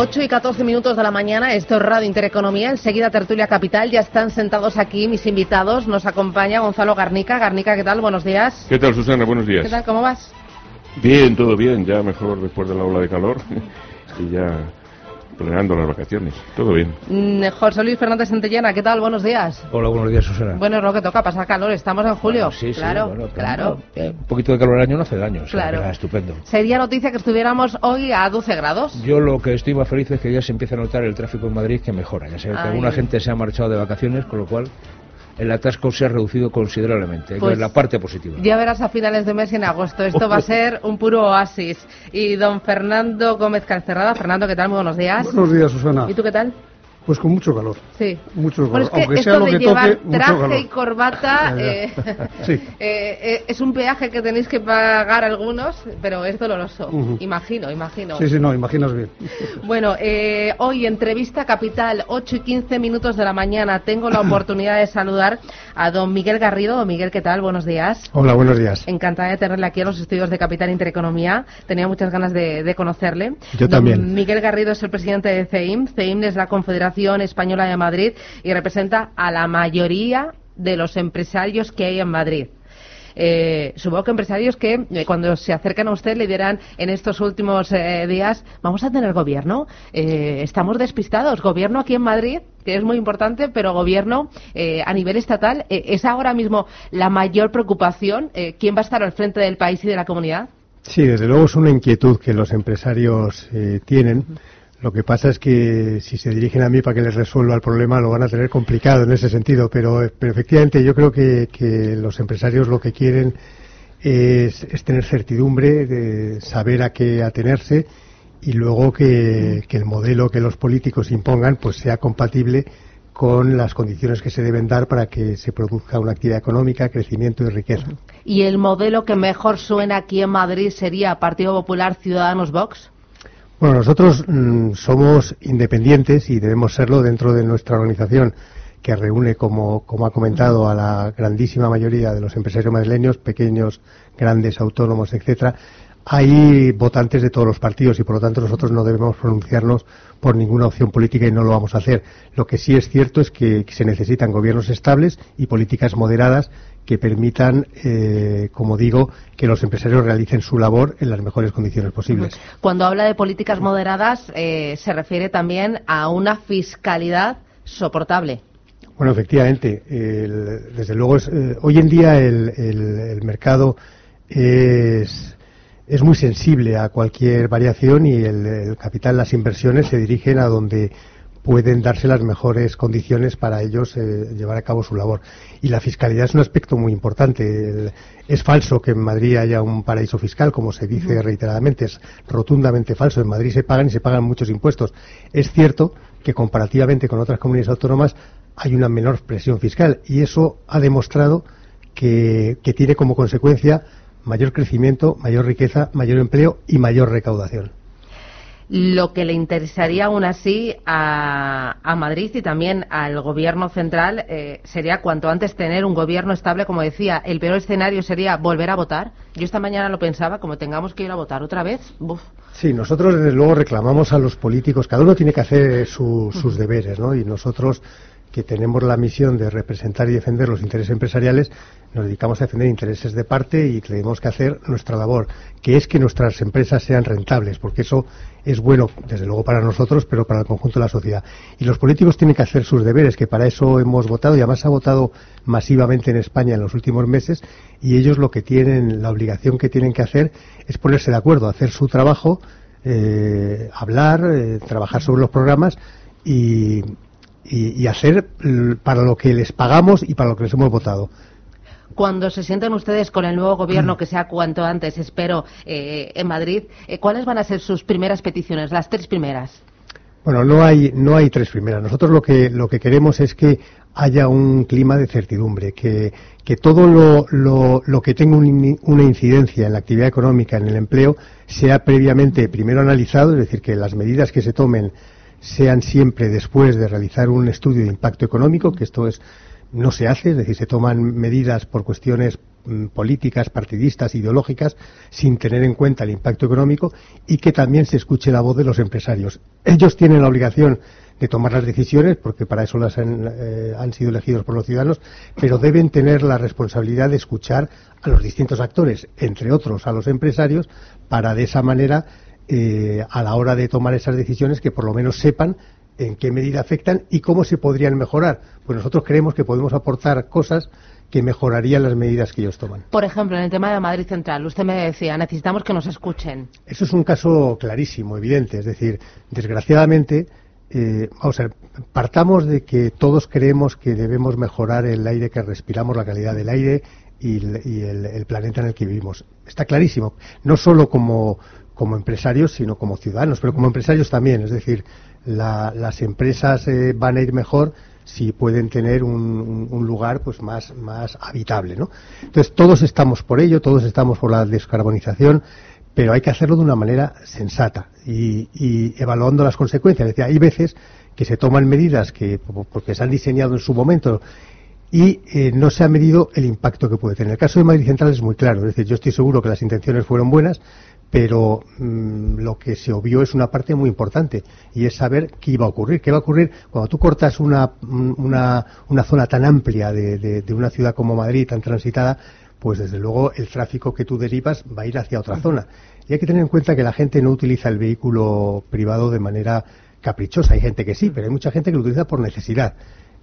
8 y 14 minutos de la mañana, esto es Radio Intereconomía, enseguida Tertulia Capital, ya están sentados aquí mis invitados, nos acompaña Gonzalo Garnica. Garnica, ¿qué tal? Buenos días. ¿Qué tal, Susana? Buenos días. ¿Qué tal? ¿Cómo vas? Bien, todo bien, ya mejor después de la ola de calor y ya planeando las vacaciones. Todo bien. Mm, José Luis Fernández Santillana, ¿qué tal? Buenos días. Hola, buenos días, Susana. Bueno, es lo que toca, pasar calor. Estamos en julio. sí, claro, sí, claro. un poquito de calor al año no hace daño. claro. estupendo. Sería noticia que estuviéramos hoy a 12 grados. Yo lo que estoy más feliz es que ya se empieza a notar el tráfico en Madrid que mejora. Ya sé que alguna gente se ha marchado de vacaciones, con lo cual el atasco se ha reducido considerablemente. Hay pues la parte positiva. Ya verás a finales de mes y en agosto. Esto va a ser un puro oasis. Y don Fernando Gómez Calcerrada. Fernando, ¿qué tal? Muy buenos días. Buenos días, Susana. ¿Y tú qué tal? Pues con mucho calor. Sí. Mucho calor. Aunque esto sea lo de que llevar toque, traje y corbata eh, sí. eh, eh, es un peaje que tenéis que pagar algunos, pero es doloroso. Imagino, imagino. Sí, sí, no, imaginas bien. Bueno, eh, hoy entrevista capital, 8 y 15 minutos de la mañana. Tengo la oportunidad de saludar a don Miguel Garrido. Don Miguel, ¿qué tal? Buenos días. Hola, buenos días. Encantada de tenerle aquí a los estudios de Capital Intereconomía. Tenía muchas ganas de, conocerle. Yo don también. Miguel Garrido es el presidente de CEIM. CEIM es la Confederación Española de Madrid y representa a la mayoría de los empresarios que hay en Madrid. Eh, supongo que empresarios que eh, cuando se acercan a usted le dirán en estos últimos eh, días, vamos a tener gobierno, estamos despistados, gobierno aquí en Madrid, que es muy importante, pero gobierno a nivel estatal, ¿es ahora mismo la mayor preocupación? ¿Quién va a estar al frente del país y de la comunidad? Sí, desde luego es una inquietud que los empresarios tienen. Lo que pasa es que si se dirigen a mí para que les resuelva el problema lo van a tener complicado en ese sentido, pero, efectivamente yo creo que, los empresarios lo que quieren es, tener certidumbre, de saber a qué atenerse y luego que, el modelo que los políticos impongan pues sea compatible con las condiciones que se deben dar para que se produzca una actividad económica, crecimiento y riqueza. ¿Y el modelo que mejor suena aquí en Madrid sería Partido Popular Ciudadanos Vox? Bueno, nosotros mm, somos independientes y debemos serlo dentro de nuestra organización que reúne, como, como ha comentado, a la grandísima mayoría de los empresarios madrileños, pequeños, grandes, autónomos, etcétera. Hay votantes de todos los partidos y por lo tanto nosotros no debemos pronunciarnos por ninguna opción política y no lo vamos a hacer. Lo que sí es cierto es que se necesitan gobiernos estables y políticas moderadas que permitan, eh, como digo, que los empresarios realicen su labor en las mejores condiciones posibles. Cuando habla de políticas moderadas, eh, se refiere también a una fiscalidad soportable. Bueno, efectivamente, desde luego, eh, hoy en día el, mercado es, es, muy sensible a cualquier variación y el, el, capital, las inversiones se dirigen a donde pueden darse las mejores condiciones para ellos eh, llevar a cabo su labor. Y la fiscalidad es un aspecto muy importante. es falso que en Madrid haya un paraíso fiscal, como se dice reiteradamente. Es rotundamente falso. En Madrid se pagan y se pagan muchos impuestos. Es cierto que comparativamente con otras comunidades autónomas hay una menor presión fiscal y eso ha demostrado que tiene como consecuencia mayor crecimiento, mayor riqueza, mayor empleo y mayor recaudación. Lo que le interesaría aún así a, Madrid y también al gobierno central eh, sería cuanto antes tener un gobierno estable, como decía. El peor escenario sería volver a votar. Yo esta mañana lo pensaba, como tengamos que ir a votar otra vez. Sí, nosotros desde luego reclamamos a los políticos. Cada uno tiene que hacer sus deberes, ¿no? Y nosotros que tenemos la misión de representar y defender los intereses empresariales, nos dedicamos a defender intereses de parte y tenemos que hacer nuestra labor, que es que nuestras empresas sean rentables, porque eso es bueno, desde luego, para nosotros, pero para el conjunto de la sociedad. Y los políticos tienen que hacer sus deberes, que para eso hemos votado, y además ha votado masivamente en España en los últimos meses, y ellos lo que tienen, la obligación que tienen que hacer es ponerse de acuerdo, hacer su trabajo, eh, hablar, eh, trabajar sobre los programas y, y, hacer para lo que les pagamos y para lo que les hemos votado cuando se sienten ustedes con el nuevo gobierno, que sea cuanto antes, espero, eh, en Madrid, eh, ¿cuáles van a ser sus primeras peticiones, las tres primeras? Bueno, no hay, no hay tres primeras. Nosotros lo que, lo que queremos es que haya un clima de certidumbre, que, que todo lo, lo, lo que tenga una incidencia en la actividad económica, en el empleo, sea previamente primero analizado, es decir, que las medidas que se tomen sean siempre después de realizar un estudio de impacto económico, que esto es no se hace, es decir, se toman medidas por cuestiones mm, políticas, partidistas, ideológicas, sin tener en cuenta el impacto económico y que también se escuche la voz de los empresarios. Ellos tienen la obligación de tomar las decisiones, porque para eso las han, eh, han, sido elegidos por los ciudadanos, pero deben tener la responsabilidad de escuchar a los distintos actores, entre otros a los empresarios, para de esa manera eh, a la hora de tomar esas decisiones que por lo menos sepan en qué medida afectan y cómo se podrían mejorar. Pues nosotros creemos que podemos aportar cosas que mejorarían las medidas que ellos toman. Por ejemplo, en el tema de Madrid Central, usted me decía, necesitamos que nos escuchen. Eso es un caso clarísimo, evidente. Es decir, desgraciadamente, eh, vamos a ver, partamos de que todos creemos que debemos mejorar el aire que respiramos, la calidad del aire y, el, planeta en el que vivimos. Está clarísimo. No solo como como empresarios, sino como ciudadanos, pero como empresarios también. Es decir, las empresas eh, van a ir mejor si pueden tener un, lugar pues más, más habitable. ¿no? Entonces, todos estamos por ello, todos estamos por la descarbonización, pero hay que hacerlo de una manera sensata y, evaluando las consecuencias. Es decir, hay veces que se toman medidas que porque se han diseñado en su momento y eh, no se ha medido el impacto que puede tener. El caso de Madrid Central es muy claro, es decir, yo estoy seguro que las intenciones fueron buenas, pero mm, lo que se obvió es una parte muy importante y es saber qué iba a ocurrir. ¿Qué va a ocurrir cuando tú cortas una, una, una zona tan amplia de, de, una ciudad como Madrid, tan transitada? Pues desde luego el tráfico que tú derivas va a ir hacia otra zona. Y hay que tener en cuenta que la gente no utiliza el vehículo privado de manera caprichosa. Hay gente que sí, pero hay mucha gente que lo utiliza por necesidad.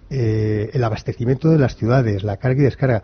Eh, el abastecimiento de las ciudades, la carga y descarga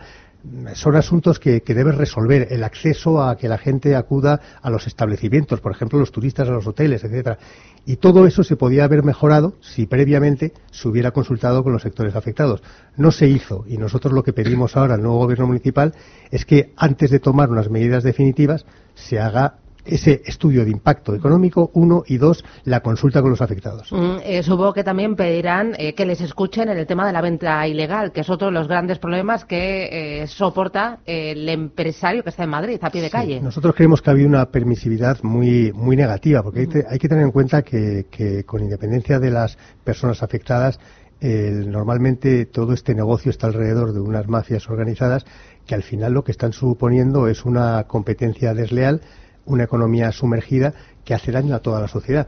son asuntos que, que resolver. El acceso a que la gente acuda a los establecimientos, por ejemplo, los turistas a los hoteles, etcétera. Y todo eso se podía haber mejorado si previamente se hubiera consultado con los sectores afectados. No se hizo y nosotros lo que pedimos ahora al nuevo gobierno municipal es que antes de tomar unas medidas definitivas se haga ese estudio de impacto económico, uno, y dos, la consulta con los afectados. Mm, eh, supongo que también pedirán eh, que les escuchen en el tema de la venta ilegal, que es otro de los grandes problemas que eh, soporta el empresario que está en Madrid, a pie de calle. Nosotros creemos que ha habido una permisividad muy, muy negativa, porque hay, que tener en cuenta que, que, con independencia de las personas afectadas, normalmente todo este negocio está alrededor de unas mafias organizadas que al final lo que están suponiendo es una competencia desleal una economía sumergida que hace daño a toda la sociedad.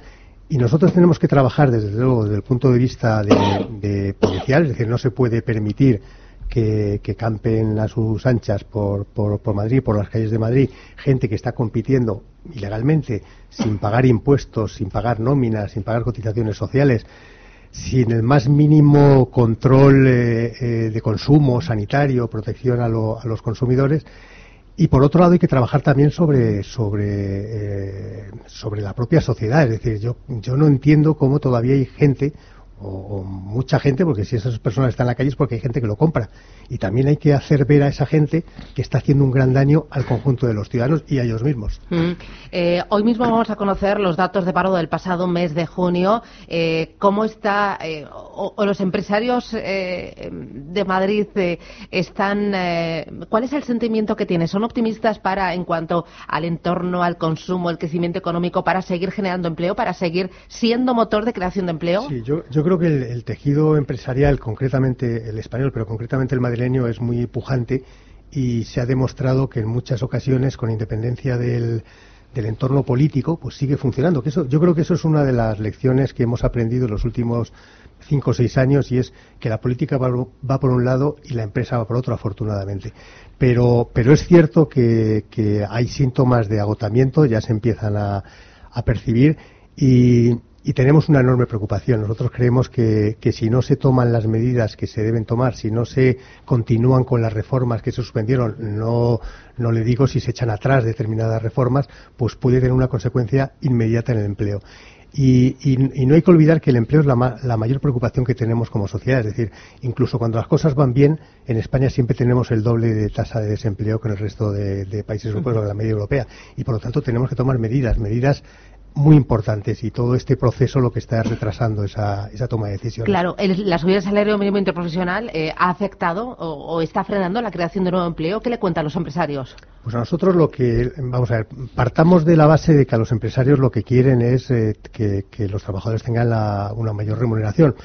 Y nosotros tenemos que trabajar, desde luego, desde el punto de vista de, policial, es decir, no se puede permitir que, campen a sus anchas por, por, por, Madrid, por las calles de Madrid, gente que está compitiendo ilegalmente, sin pagar impuestos, sin pagar nóminas, sin pagar cotizaciones sociales, sin el más mínimo control eh, eh, de consumo sanitario, protección a, a los consumidores y por otro lado hay que trabajar también sobre sobre eh, sobre la propia sociedad. Es decir yo yo no entiendo cómo todavía hay gente o, mucha gente, porque si esas personas están en la calle es porque hay gente que lo compra. Y también hay que hacer ver a esa gente que está haciendo un gran daño al conjunto de los ciudadanos y a ellos mismos. Mm. Eh, hoy mismo vamos a conocer los datos de paro del pasado mes de junio. Eh, ¿Cómo está, eh, o, los empresarios de Madrid están, cuál es el sentimiento que tienen? ¿Son optimistas para, en cuanto al entorno, al consumo, al crecimiento económico, para seguir generando empleo, para seguir siendo motor de creación de empleo? Sí, yo, yo creo que el, tejido empresarial, concretamente el español, pero concretamente el madrileño, es muy pujante y se ha demostrado que en muchas ocasiones, con independencia del, entorno político, pues sigue funcionando. Que eso, yo creo que eso es una de las lecciones que hemos aprendido en los últimos cinco o seis años y es que la política va, por un lado y la empresa va por otro, afortunadamente. Pero, pero es cierto que, hay síntomas de agotamiento, ya se empiezan a percibir y, y tenemos una enorme preocupación. Nosotros creemos que, que, si no se toman las medidas que se deben tomar, si no se continúan con las reformas que se suspendieron, no, no le digo si se echan atrás determinadas reformas, pues puede tener una consecuencia inmediata en el empleo. Y, y, no hay que olvidar que el empleo es la, la, mayor preocupación que tenemos como sociedad. Es decir, incluso cuando las cosas van bien, en España siempre tenemos el doble de tasa de desempleo que en el resto de, de países europeos o de la media europea. Y por lo tanto tenemos que tomar medidas, medidas muy importantes y todo este proceso lo que está retrasando esa, esa toma de decisiones. Claro, la subida del salario mínimo interprofesional eh, ha afectado o, está frenando la creación de nuevo empleo. ¿Qué le cuentan los empresarios? Pues a nosotros lo que, vamos a ver, partamos de la base de que a los empresarios lo que quieren es eh, que, los trabajadores tengan una mayor remuneración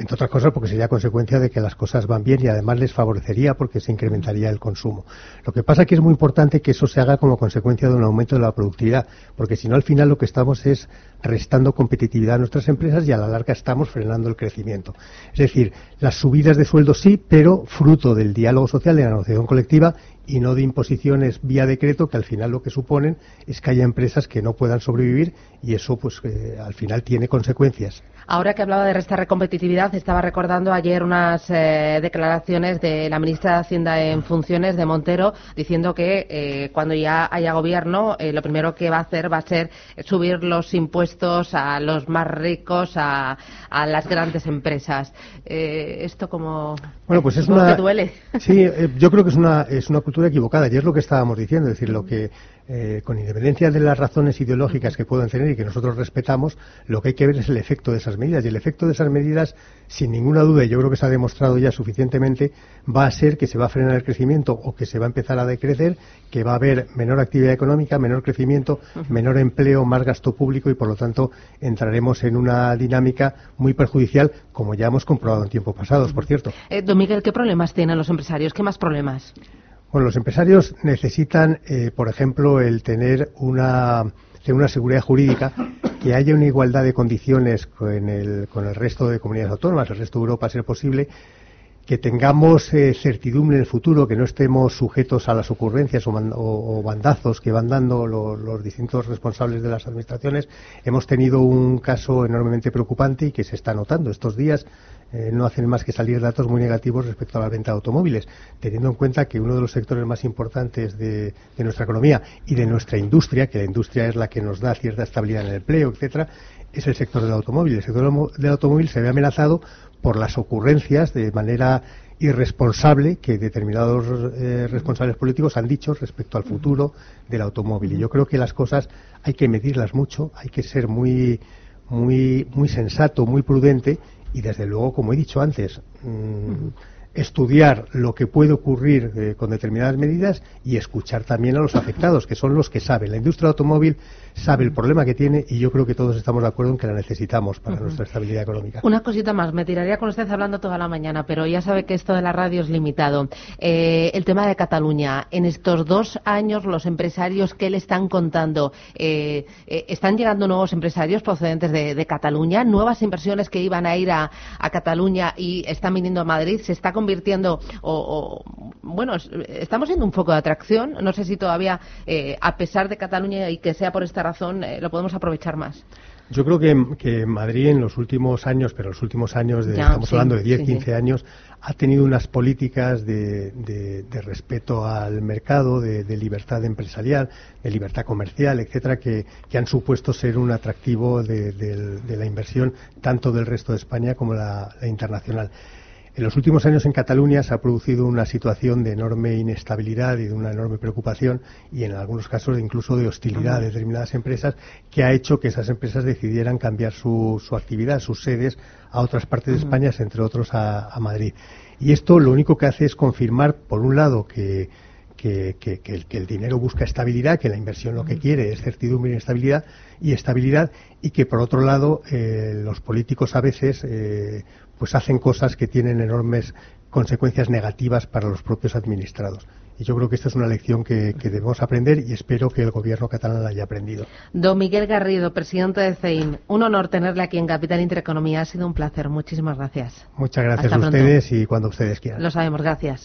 entre otras cosas porque sería consecuencia de que las cosas van bien y además les favorecería porque se incrementaría el consumo. Lo que pasa es que es muy importante que eso se haga como consecuencia de un aumento de la productividad, porque si no al final lo que estamos es restando competitividad a nuestras empresas y a la larga estamos frenando el crecimiento. Es decir, las subidas de sueldo sí, pero fruto del diálogo social, de la negociación colectiva y no de imposiciones vía decreto que al final lo que suponen es que haya empresas que no puedan sobrevivir y eso pues eh, al final tiene consecuencias. Ahora que hablaba de restar competitividad, estaba recordando ayer unas eh, declaraciones de la ministra de Hacienda en funciones de Montero diciendo que eh, cuando ya haya gobierno lo primero que va a hacer va a ser subir los impuestos a los más ricos, a, las grandes empresas. esto como bueno pues es una duele. Sí, yo creo que es una es una cultura equivocada y es lo que estábamos diciendo, es decir, lo que eh, con independencia de las razones ideológicas que puedan tener y que nosotros respetamos, lo que hay que ver es el efecto de esas medidas. Y el efecto de esas medidas, sin ninguna duda, y yo creo que se ha demostrado ya suficientemente, va a ser que se va a frenar el crecimiento o que se va a empezar a decrecer, que va a haber menor actividad económica, menor crecimiento, menor empleo, más gasto público y, por lo tanto, entraremos en una dinámica muy perjudicial, como ya hemos comprobado en tiempos pasados, por cierto. Eh, don Miguel, ¿qué problemas tienen los empresarios? ¿Qué más problemas? Bueno, los empresarios necesitan, eh, por ejemplo, el tener una, una seguridad jurídica, que haya una igualdad de condiciones con el, con el resto de comunidades autónomas, el resto de Europa, a ser posible, que tengamos eh, certidumbre en el futuro, que no estemos sujetos a las ocurrencias o, bandazos que van dando los distintos responsables de las administraciones. Hemos tenido un caso enormemente preocupante y que se está notando estos días eh, no hacen más que salir datos muy negativos respecto a la venta de automóviles, teniendo en cuenta que uno de los sectores más importantes de, nuestra economía y de nuestra industria, que la industria es la que nos da cierta estabilidad en el empleo, etcétera, es el sector del automóvil. El sector del automóvil se ve amenazado por las ocurrencias de manera irresponsable que determinados eh, responsables políticos han dicho respecto al futuro del automóvil. Y yo creo que las cosas hay que medirlas mucho, hay que ser muy, muy, muy sensato, muy prudente y desde luego, como he dicho antes, mm, estudiar lo que puede ocurrir eh, con determinadas medidas y escuchar también a los afectados, que son los que saben. La industria automóvil sabe el problema que tiene y yo creo que todos estamos de acuerdo en que la necesitamos para nuestra estabilidad económica. Una cosita más, me tiraría con usted hablando toda la mañana, pero ya sabe que esto de la radio es limitado. Eh, el tema de Cataluña, en estos dos años los empresarios, ¿qué le están contando? Eh, ¿Están llegando nuevos empresarios procedentes de, Cataluña? ¿Nuevas inversiones que iban a ir a, Cataluña y están viniendo a Madrid? ¿Se está convirtiendo, o, bueno, estamos siendo un foco de atracción? No sé si todavía, a pesar de Cataluña y que sea por esta razón eh, lo podemos aprovechar más. Yo creo que, que, Madrid en los últimos años, pero los últimos años, de, estamos hablando de 10, 15 años, ha tenido unas políticas de, de, respeto al mercado, de, libertad empresarial, de libertad comercial, etcétera, que, que han supuesto ser un atractivo de, la inversión tanto del resto de España como la internacional. En los últimos años en Cataluña se ha producido una situación de enorme inestabilidad y de una enorme preocupación y en algunos casos incluso de hostilidad de determinadas empresas que ha hecho que esas empresas decidieran cambiar su, actividad, sus sedes a otras partes de España, entre otros a, Madrid. Y esto lo único que hace es confirmar, por un lado, que, el, dinero busca estabilidad, que la inversión lo que quiere es certidumbre y estabilidad, y estabilidad, y que por otro lado eh, los políticos a veces eh, pues hacen cosas que tienen enormes consecuencias negativas para los propios administrados. Y yo creo que esta es una lección que, debemos aprender y espero que el gobierno catalán la haya aprendido. Don Miguel Garrido, presidente de CEIM, un honor tenerle aquí en Capital Intereconomía. Ha sido un placer. Muchísimas gracias. Muchas gracias a ustedes y cuando ustedes quieran. Lo sabemos. Gracias.